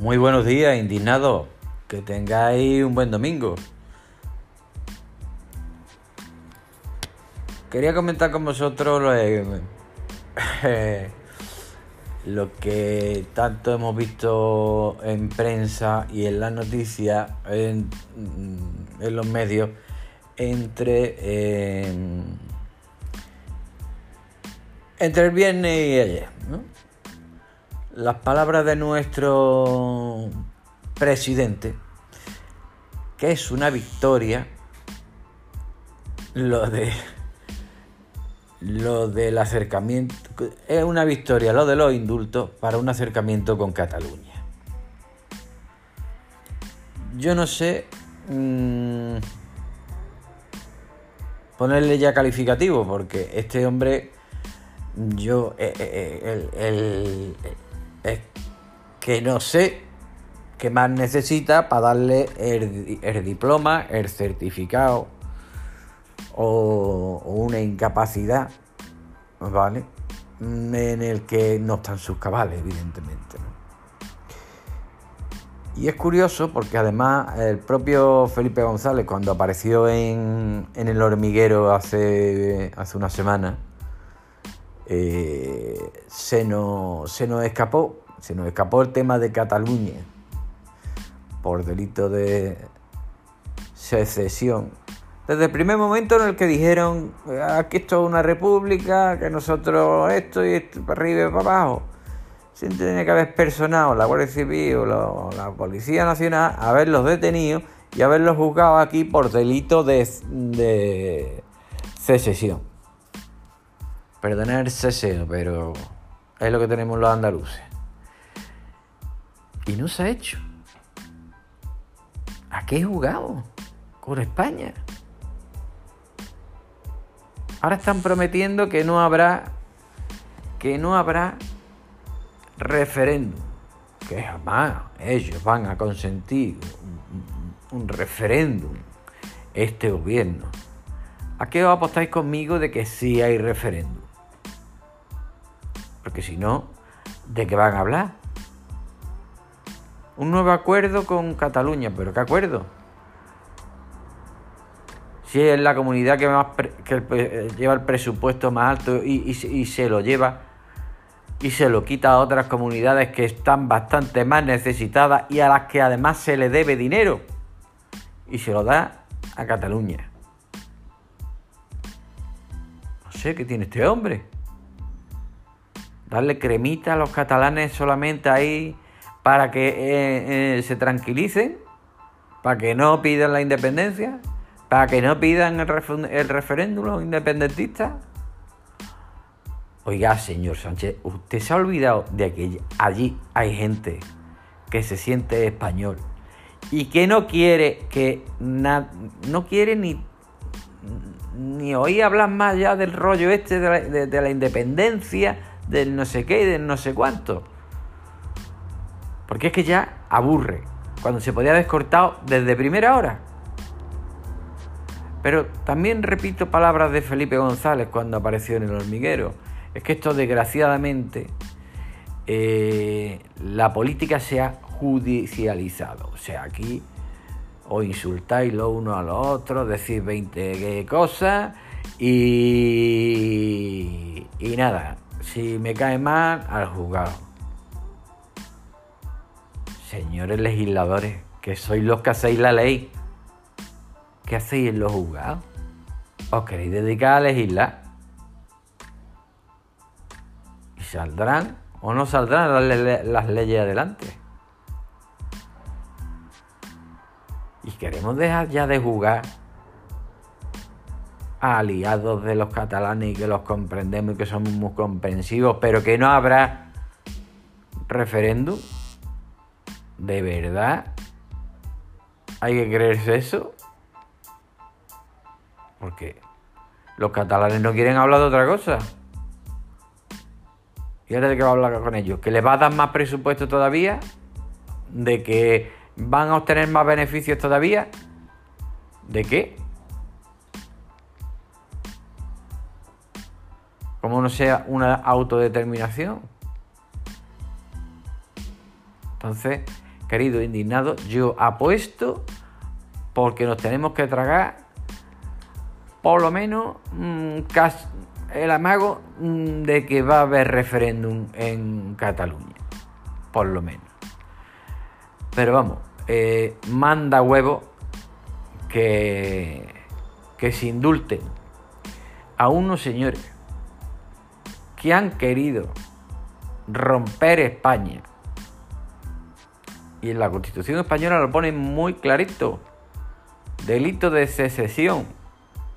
Muy buenos días, indignados. Que tengáis un buen domingo. Quería comentar con vosotros lo, eh, lo que tanto hemos visto en prensa y en las noticias, en, en los medios, entre, eh, entre el viernes y ayer. ¿no? Las palabras de nuestro presidente, que es una victoria, lo de lo del acercamiento, es una victoria lo de los indultos para un acercamiento con Cataluña. Yo no sé mmm, ponerle ya calificativo, porque este hombre, yo, eh, eh, el, el, es que no sé qué más necesita para darle el, diploma, el certificado o, o, una incapacidad, ¿vale? En el que no están sus cabales, evidentemente. Y es curioso porque además el propio Felipe González, cuando apareció en, en el hormiguero hace, hace una semana, eh, se, nos, se nos escapó, se nos escapó el tema de Cataluña por delito de secesión. Desde el primer momento en el que dijeron aquí esto es una república, que nosotros esto y esto para arriba y para abajo, se tenía que haber personado la Guardia Civil o la, Policía Nacional, haberlos detenido y haberlos juzgado aquí por delito de, de secesión. Perdonar el pero es lo que tenemos los andaluces. Y no se ha hecho. ¿A qué jugado? Con España. Ahora están prometiendo que no habrá que no habrá referéndum. Que jamás ellos van a consentir un, un referéndum este gobierno. ¿A qué os apostáis conmigo de que sí hay referéndum? Porque si no, ¿de qué van a hablar? Un nuevo acuerdo con Cataluña, pero ¿qué acuerdo? Si es la comunidad que, más que el, lleva el presupuesto más alto y, y, se lo lleva y se lo quita a otras comunidades que están bastante más necesitadas y a las que además se le debe dinero y se lo da a Cataluña. No sé qué tiene este hombre. Darle cremita a los catalanes solamente ahí para que eh, eh, se tranquilicen, para que no pidan la independencia, para que no pidan el, refer el referéndum los independentistas. Oiga, señor Sánchez, usted se ha olvidado de que allí hay gente que se siente español y que no quiere que no quiere ni ni oír hablar más ya del rollo este de la independencia, del no sé qué y del no sé cuánto. Porque es que ya aburre. Cuando se podía haber cortado desde primera hora. Pero también repito palabras de Felipe González cuando apareció en el hormiguero. Es que esto desgraciadamente eh, la política se ha judicializado. O sea, aquí os insultáis lo uno a lo otro, decís 20 cosas y, y nada, si me cae mal, al juzgado. Señores legisladores, que sois los que hacéis la ley, ¿qué hacéis en los juzgados? ¿Os queréis dedicar a legislar? ¿Y saldrán o no saldrán las, le las leyes adelante? Y queremos dejar ya de jugar aliados de los catalanes y que los comprendemos y que somos muy comprensivos, pero que no habrá referéndum. ¿De verdad? ¿Hay que creerse eso? Porque los catalanes no quieren hablar de otra cosa. ¿Y ahora de qué va a hablar con ellos? ¿Que les va a dar más presupuesto todavía? ¿De que van a obtener más beneficios todavía? ¿De qué? Como no sea una autodeterminación. Entonces, querido indignado, yo apuesto porque nos tenemos que tragar por lo menos mm, el amago mm, de que va a haber referéndum en Cataluña. Por lo menos. Pero vamos, eh, manda huevo que, que se indulten a unos señores que han querido romper España. Y en la Constitución española lo pone muy clarito. Delito de secesión.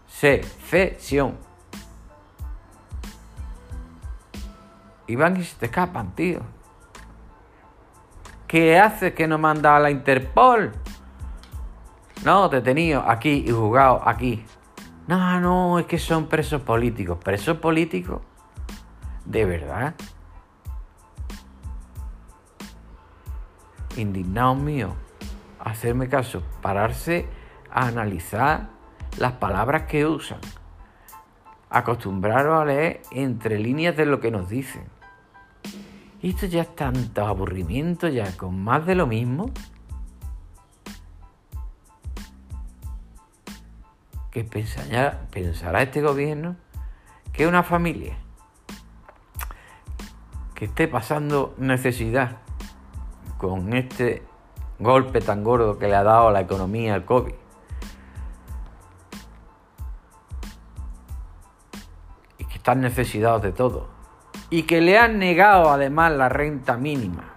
Secesión. Y van y se te escapan, tío. ¿Qué haces que no manda a la Interpol? No, detenido aquí y juzgado aquí. No, no, es que son presos políticos. ¿Presos políticos? ¿De verdad? Indignados míos, hacerme caso, pararse a analizar las palabras que usan. Acostumbraros a leer entre líneas de lo que nos dicen. Esto ya es tanto aburrimiento, ya con más de lo mismo. Que pensará este gobierno que una familia que esté pasando necesidad con este golpe tan gordo que le ha dado a la economía el COVID. Y que están necesitados de todo. Y que le han negado además la renta mínima,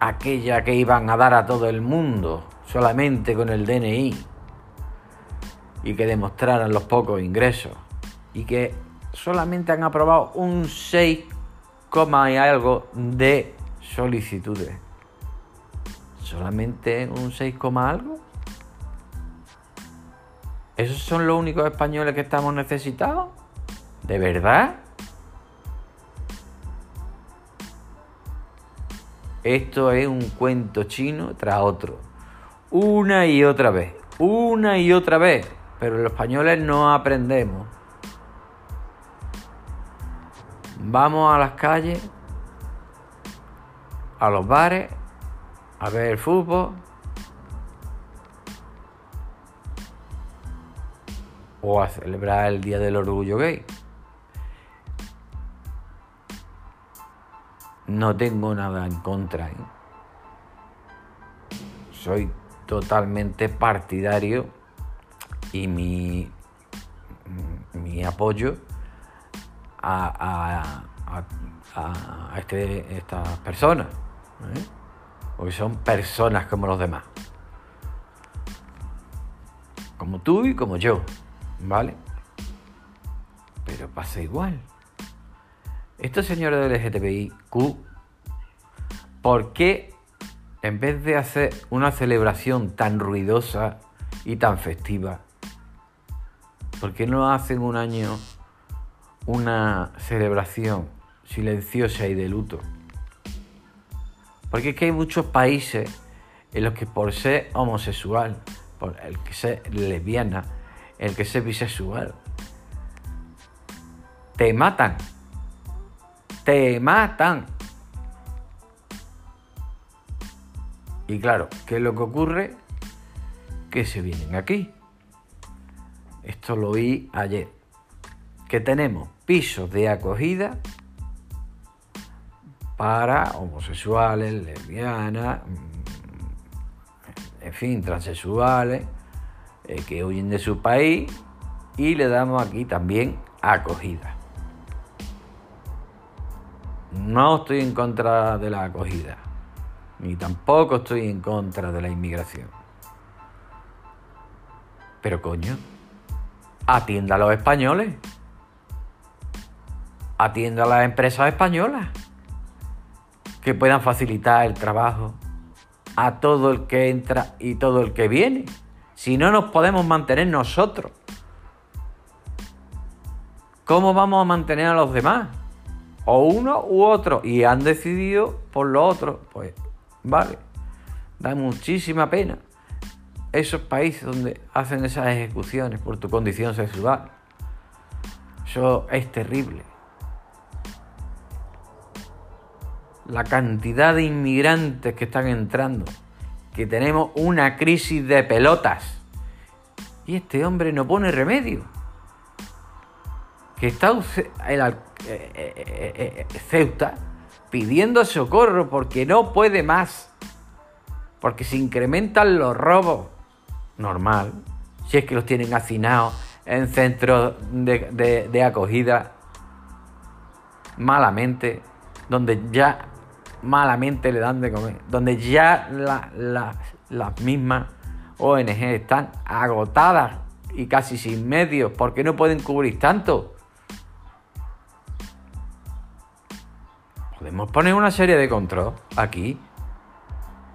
aquella que iban a dar a todo el mundo solamente con el DNI. Y que demostraran los pocos ingresos. Y que solamente han aprobado un 6, y algo de solicitudes solamente un 6, algo. ¿Esos son los únicos españoles que estamos necesitados? ¿De verdad? Esto es un cuento chino tras otro. Una y otra vez. Una y otra vez. Pero los españoles no aprendemos. Vamos a las calles, a los bares a ver el fútbol o a celebrar el Día del Orgullo Gay. No tengo nada en contra. ¿eh? Soy totalmente partidario y mi, mi apoyo a, a, a, este, estas personas. ¿eh? porque son personas como los demás. Como tú y como yo, ¿vale? Pero pasa igual. Estos señores del LGTBIQ, ¿por qué en vez de hacer una celebración tan ruidosa y tan festiva, ¿por qué no hacen un año una celebración silenciosa y de luto? Porque es que hay muchos países en los que por ser homosexual, por el que ser lesbiana, el que ser bisexual, te matan. Te matan. Y claro, ¿qué es lo que ocurre? Que se vienen aquí. Esto lo vi ayer. Que tenemos pisos de acogida para homosexuales, lesbianas, mm, en fin, transexuales, eh, que huyen de su país y le damos aquí también acogida. No estoy en contra de la acogida, ni tampoco estoy en contra de la inmigración. Pero coño, atienda a los españoles. Atienda a las empresas españolas que puedan facilitar el trabajo a todo el que entra y todo el que viene. Si no nos podemos mantener nosotros, ¿cómo vamos a mantener a los demás? O uno u otro. Y han decidido por lo otro. Pues vale, da muchísima pena esos países donde hacen esas ejecuciones por tu condición sexual. Eso es terrible. La cantidad de inmigrantes que están entrando que tenemos una crisis de pelotas. Y este hombre no pone remedio. Que está el, eh, eh, eh, Ceuta pidiendo socorro porque no puede más. Porque se incrementan los robos. Normal. Si es que los tienen hacinados en centros de, acogida malamente, donde ya malamente le dan de comer, donde ya las mismas ONG están agotadas y casi sin medios porque no pueden cubrir tanto. Podemos poner una serie de control aquí.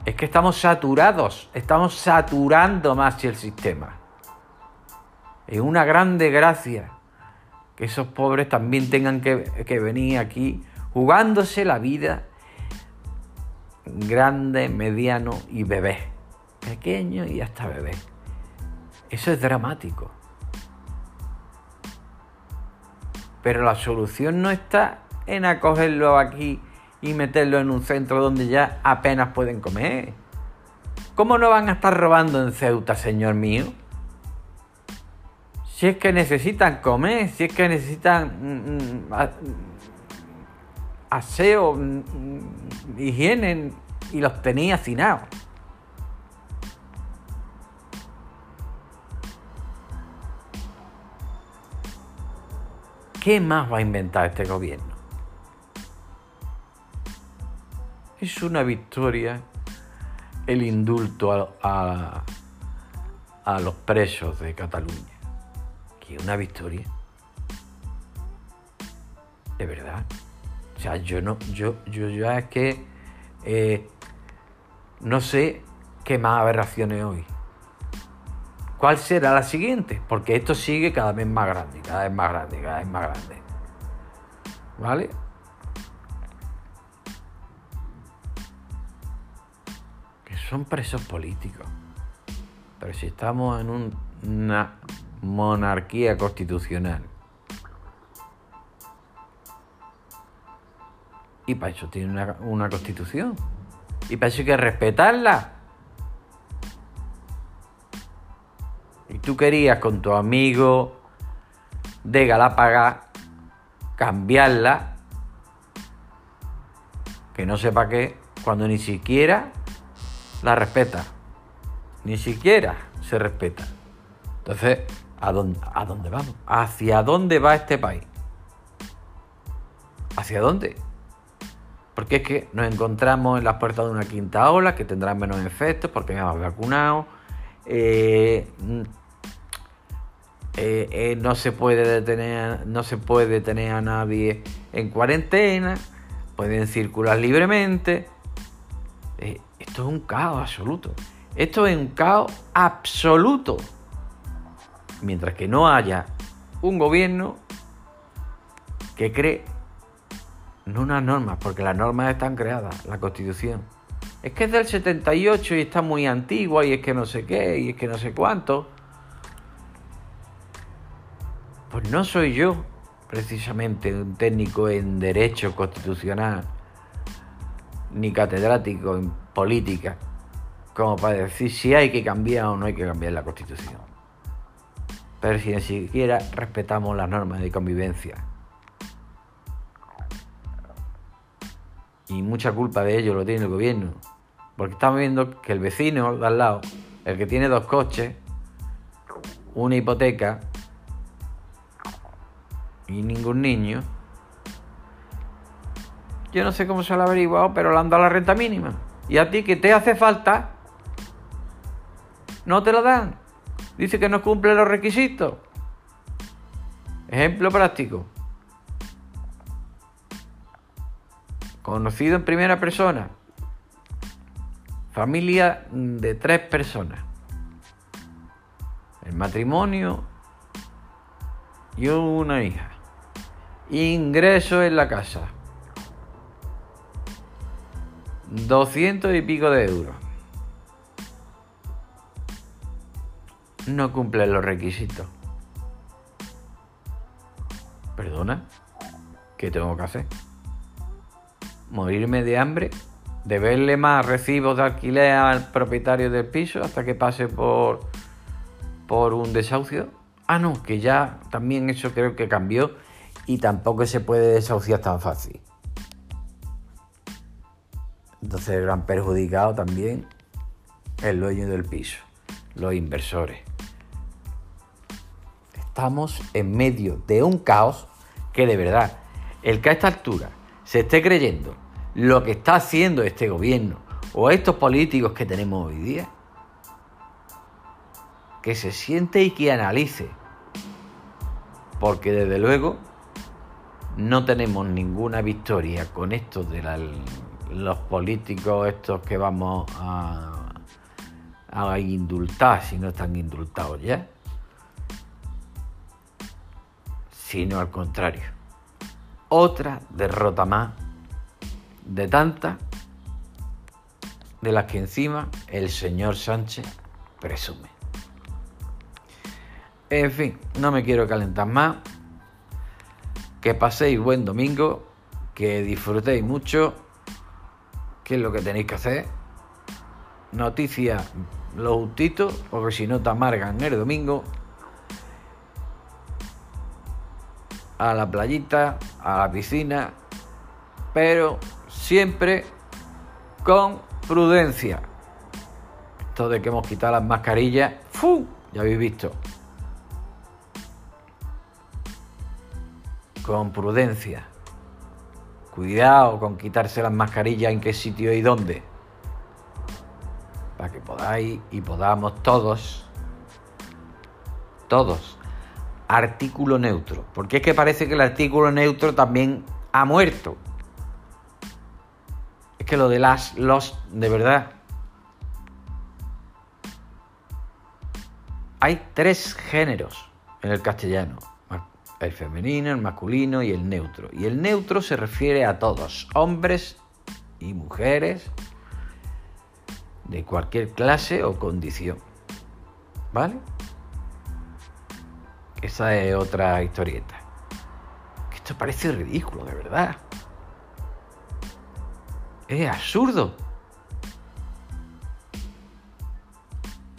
Es que estamos saturados, estamos saturando más el sistema. Es una grande gracia que esos pobres también tengan que, venir aquí jugándose la vida grande, mediano y bebé. Pequeño y hasta bebé. Eso es dramático. Pero la solución no está en acogerlo aquí y meterlo en un centro donde ya apenas pueden comer. ¿Cómo no van a estar robando en Ceuta, señor mío? si es que necesitan comer, si es que necesitan mm, mm, aseo, mm, higiene y los tenía hacinados. ¿Qué más va a inventar este gobierno? Es una victoria el indulto a los presos de Cataluña una victoria. O sea, yo no, yo, yo ya es que eh, no sé qué más aberraciones hoy. ¿Cuál será la siguiente? Porque esto sigue cada vez más grande, cada vez más grande, cada vez más grande. ¿Vale? Que son presos políticos. Pero si estamos en un, una monarquía constitucional. Y para eso tiene una, constitución. Y para eso hay que respetarla. Y tú querías con tu amigo de Galápaga cambiarla, que no sepa qué, cuando ni siquiera la respeta. Ni siquiera se respeta. Entonces, ¿A dónde, ¿A dónde vamos? ¿Hacia dónde va este país? ¿Hacia dónde? Porque es que nos encontramos en las puertas de una quinta ola que tendrá menos efectos porque hemos vacunado. Eh, eh, eh, no se puede detener, no se puede detener a nadie en cuarentena. Pueden circular libremente. esto es un caos absoluto. Esto es un caos absoluto mientras que no haya un gobierno que cree no unas normas, porque las normas están creadas, la constitución. Es que es del 78 y está muy antigua y es que no sé qué y es que no sé cuánto. Pues no soy yo precisamente un técnico en derecho constitucional ni catedrático en política como para decir si hay que cambiar o no hay que cambiar la constitución pero si ni siquiera respetamos las normas de convivencia. Y mucha culpa de ello lo tiene el gobierno, porque estamos viendo que el vecino de al lado, el que tiene dos coches, una hipoteca y ningún niño, yo no sé cómo se lo ha averiguado, pero le han dado la renta mínima. Y a ti que te hace falta, no te lo dan. Dice que no cumple los requisitos. Ejemplo práctico. Conocido en primera persona. Familia de tres personas. El matrimonio y una hija. Ingreso en la casa. 200 y pico de euros. no cumple los requisitos. ¿Perdona? ¿Qué tengo que hacer? ¿Morirme de hambre? deberle más recibos de alquiler al propietario del piso hasta que pase por, por un desahucio. Ah, no, que ya también eso creo que cambió y tampoco se puede desahuciar tan fácil. Entonces el gran perjudicado también el dueño del piso, los inversores. Estamos en medio de un caos que de verdad, el que a esta altura se esté creyendo lo que está haciendo este gobierno o estos políticos que tenemos hoy día, que se siente y que analice. Porque desde luego no tenemos ninguna victoria con esto de los políticos estos que vamos a, a indultar si no están indultados ya. Sino al contrario. Otra derrota más de tantas de las que encima el señor Sánchez presume. En fin, no me quiero calentar más. Que paséis buen domingo, que disfrutéis mucho, que es lo que tenéis que hacer. Noticias los justitos, porque si no te amargan el domingo. A la playita, a la piscina, pero siempre con prudencia. Esto de que hemos quitado las mascarillas, ¡fu! ya habéis visto. Con prudencia. Cuidado con quitarse las mascarillas en qué sitio y dónde. Para que podáis y podamos todos, todos, artículo neutro. Porque es que parece que el artículo neutro también ha muerto que lo de las, los, de verdad. Hay tres géneros en el castellano. El femenino, el masculino y el neutro. Y el neutro se refiere a todos, hombres y mujeres de cualquier clase o condición. ¿Vale? Esa es otra historieta. Esto parece ridículo, de verdad. Es absurdo.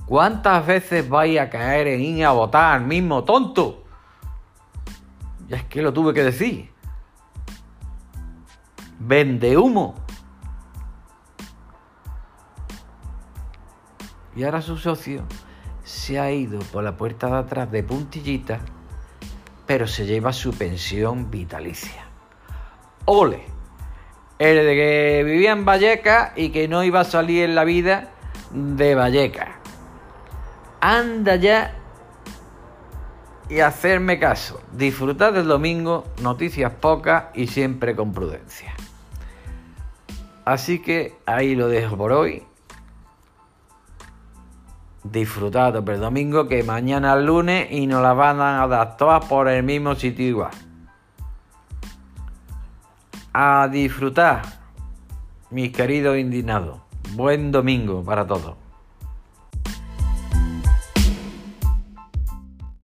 ¿Cuántas veces vais a caer en ir a votar al mismo tonto? Ya es que lo tuve que decir. Vende humo. Y ahora su socio se ha ido por la puerta de atrás de puntillita, pero se lleva su pensión vitalicia. ¡Ole! El de que vivía en Valleca y que no iba a salir en la vida de Valleca. Anda ya y hacerme caso. Disfrutad del domingo, noticias pocas y siempre con prudencia. Así que ahí lo dejo por hoy. Disfrutad el domingo que mañana es lunes y nos la van a dar todas por el mismo sitio igual a disfrutar, mis queridos indignados. Buen domingo para todos.